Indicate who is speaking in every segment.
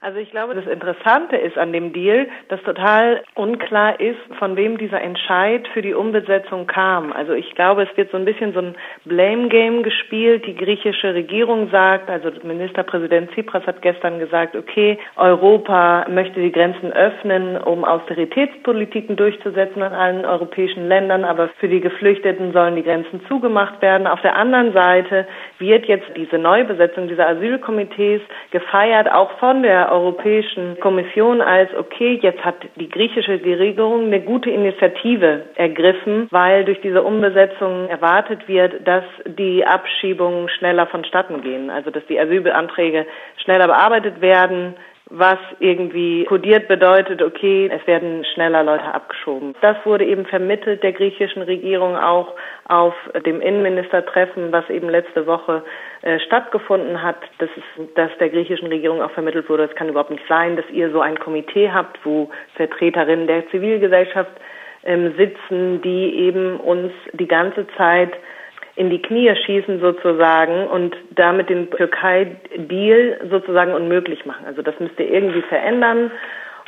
Speaker 1: Also ich glaube, das Interessante ist an dem Deal, dass total unklar ist, von wem dieser Entscheid für die Umbesetzung kam. Also ich glaube, es wird so ein bisschen so ein Blame Game gespielt. Die griechische Regierung sagt, also Ministerpräsident Tsipras hat gestern gesagt, okay, Europa möchte die Grenzen öffnen, um Austeritätspolitiken durchzusetzen in allen europäischen Ländern, aber für die Geflüchteten sollen die Grenzen zugemacht werden. Auf der anderen Seite wird jetzt diese Neubesetzung dieser Asylkomitees gefeiert, auch von der Europäischen Kommission als, okay, jetzt hat die griechische Regierung eine gute Initiative ergriffen, weil durch diese Umbesetzung erwartet wird, dass die Abschiebungen schneller vonstatten gehen, also dass die Asylanträge schneller bearbeitet werden, was irgendwie kodiert bedeutet, okay, es werden schneller Leute abgeschoben. Das wurde eben vermittelt der griechischen Regierung auch auf dem Innenministertreffen, was eben letzte Woche äh, stattgefunden hat, dass, es, dass der griechischen Regierung auch vermittelt wurde, es kann überhaupt nicht sein, dass ihr so ein Komitee habt, wo Vertreterinnen der Zivilgesellschaft ähm, sitzen, die eben uns die ganze Zeit in die Knie schießen sozusagen und damit den Türkei-Deal sozusagen unmöglich machen. Also das müsste irgendwie verändern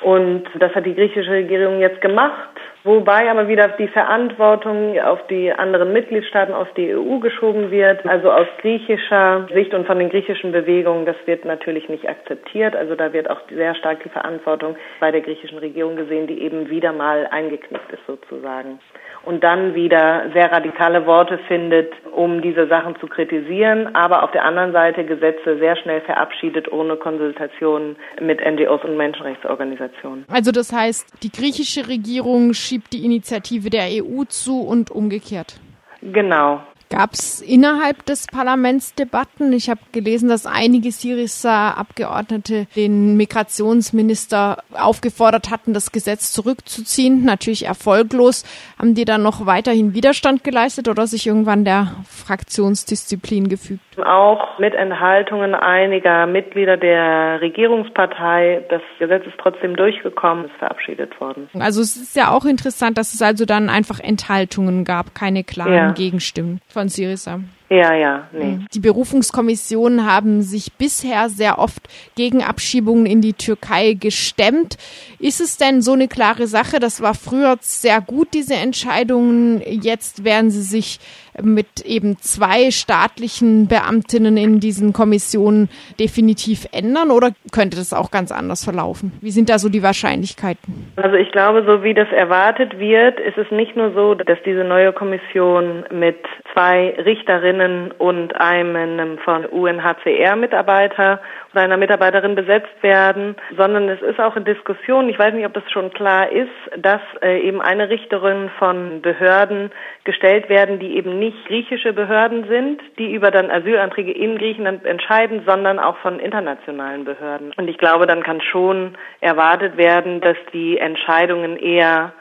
Speaker 1: und das hat die griechische Regierung jetzt gemacht, wobei aber wieder die Verantwortung auf die anderen Mitgliedstaaten, auf die EU geschoben wird. Also aus griechischer Sicht und von den griechischen Bewegungen, das wird natürlich nicht akzeptiert. Also da wird auch sehr stark die Verantwortung bei der griechischen Regierung gesehen, die eben wieder mal eingeknickt ist sozusagen und dann wieder sehr radikale Worte findet, um diese Sachen zu kritisieren, aber auf der anderen Seite Gesetze sehr schnell verabschiedet ohne Konsultation mit NGOs und Menschenrechtsorganisationen.
Speaker 2: Also das heißt, die griechische Regierung schiebt die Initiative der EU zu und umgekehrt.
Speaker 1: Genau,
Speaker 2: Gab es innerhalb des Parlaments Debatten? Ich habe gelesen, dass einige Syriza-Abgeordnete den Migrationsminister aufgefordert hatten, das Gesetz zurückzuziehen. Natürlich erfolglos. Haben die dann noch weiterhin Widerstand geleistet oder sich irgendwann der Fraktionsdisziplin gefügt?
Speaker 1: Auch mit Enthaltungen einiger Mitglieder der Regierungspartei. Das Gesetz ist trotzdem durchgekommen, ist verabschiedet worden.
Speaker 2: Also es ist ja auch interessant, dass es also dann einfach Enthaltungen gab, keine klaren ja. Gegenstimmen von Syriza.
Speaker 1: Ja, ja, nee.
Speaker 2: Die Berufungskommissionen haben sich bisher sehr oft gegen Abschiebungen in die Türkei gestemmt. Ist es denn so eine klare Sache? Das war früher sehr gut, diese Entscheidungen. Jetzt werden sie sich mit eben zwei staatlichen Beamtinnen in diesen Kommissionen definitiv ändern oder könnte das auch ganz anders verlaufen? Wie sind da so die Wahrscheinlichkeiten?
Speaker 1: Also ich glaube, so wie das erwartet wird, ist es nicht nur so, dass diese neue Kommission mit zwei Richterinnen Mitarbeitenden und einem von UNHCR-Mitarbeiter oder einer Mitarbeiterin besetzt werden, sondern es ist auch in Diskussion, ich weiß nicht, ob das schon klar ist, dass äh, eben eine Richterin von Behörden gestellt werden, die eben nicht griechische Behörden sind, die über dann Asylanträge in Griechenland entscheiden, sondern auch von internationalen Behörden. Und ich glaube, dann kann schon erwartet werden, dass die Entscheidungen eher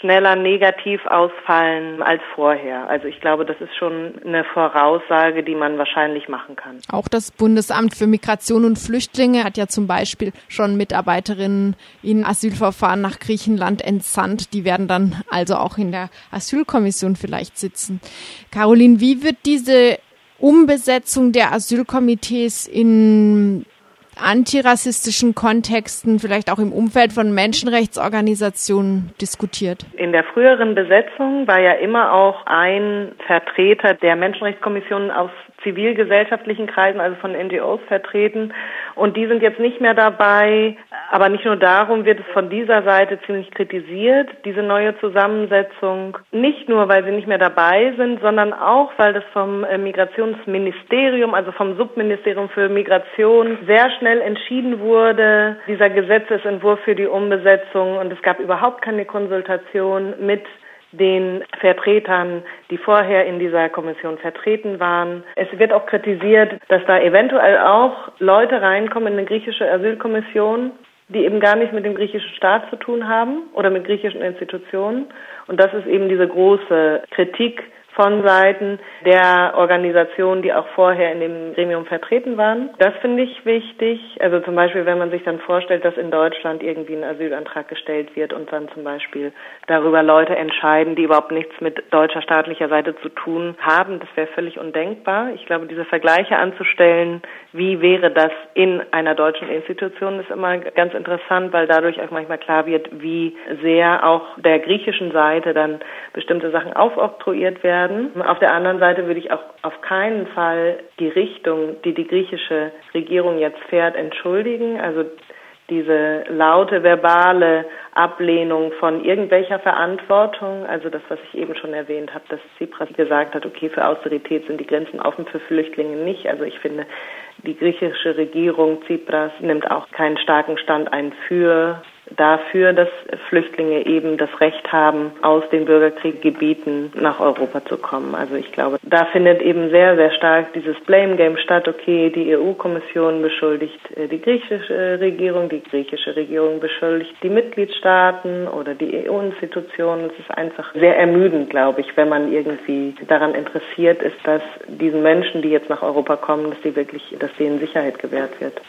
Speaker 1: schneller negativ ausfallen als vorher. Also ich glaube, das ist schon eine Voraussage, die man wahrscheinlich machen kann.
Speaker 2: Auch das Bundesamt für Migration und Flüchtlinge hat ja zum Beispiel schon Mitarbeiterinnen in Asylverfahren nach Griechenland entsandt. Die werden dann also auch in der Asylkommission vielleicht sitzen. Caroline, wie wird diese Umbesetzung der Asylkomitees in antirassistischen Kontexten, vielleicht auch im Umfeld von Menschenrechtsorganisationen diskutiert?
Speaker 1: In der früheren Besetzung war ja immer auch ein Vertreter der Menschenrechtskommission aus zivilgesellschaftlichen Kreisen, also von NGOs vertreten. Und die sind jetzt nicht mehr dabei. Aber nicht nur darum wird es von dieser Seite ziemlich kritisiert, diese neue Zusammensetzung. Nicht nur, weil sie nicht mehr dabei sind, sondern auch, weil das vom äh, Migrationsministerium, also vom Subministerium für Migration, sehr schnell entschieden wurde, dieser Gesetzesentwurf für die Umbesetzung. Und es gab überhaupt keine Konsultation mit den Vertretern, die vorher in dieser Kommission vertreten waren. Es wird auch kritisiert, dass da eventuell auch Leute reinkommen in eine griechische Asylkommission, die eben gar nichts mit dem griechischen Staat zu tun haben oder mit griechischen Institutionen. Und das ist eben diese große Kritik von Seiten der Organisationen, die auch vorher in dem Gremium vertreten waren. Das finde ich wichtig. Also zum Beispiel, wenn man sich dann vorstellt, dass in Deutschland irgendwie ein Asylantrag gestellt wird und dann zum Beispiel darüber Leute entscheiden, die überhaupt nichts mit deutscher staatlicher Seite zu tun haben, das wäre völlig undenkbar. Ich glaube, diese Vergleiche anzustellen, wie wäre das in einer deutschen Institution, ist immer ganz interessant, weil dadurch auch manchmal klar wird, wie sehr auch der griechischen Seite dann bestimmte Sachen aufoktroyiert werden. Auf der anderen Seite würde ich auch auf keinen Fall die Richtung, die die griechische Regierung jetzt fährt, entschuldigen. Also diese laute verbale Ablehnung von irgendwelcher Verantwortung, also das, was ich eben schon erwähnt habe, dass Tsipras gesagt hat, okay, für Austerität sind die Grenzen offen, für Flüchtlinge nicht. Also ich finde, die griechische Regierung Tsipras nimmt auch keinen starken Stand ein für dafür, dass Flüchtlinge eben das Recht haben, aus den Bürgerkrieggebieten nach Europa zu kommen. Also ich glaube, da findet eben sehr, sehr stark dieses Blame Game statt. Okay, die EU-Kommission beschuldigt äh, die griechische Regierung, die griechische Regierung beschuldigt die Mitgliedstaaten oder die EU-Institutionen. Es ist einfach sehr ermüdend, glaube ich, wenn man irgendwie daran interessiert ist, dass diesen Menschen, die jetzt nach Europa kommen, dass die wirklich, dass denen Sicherheit gewährt wird.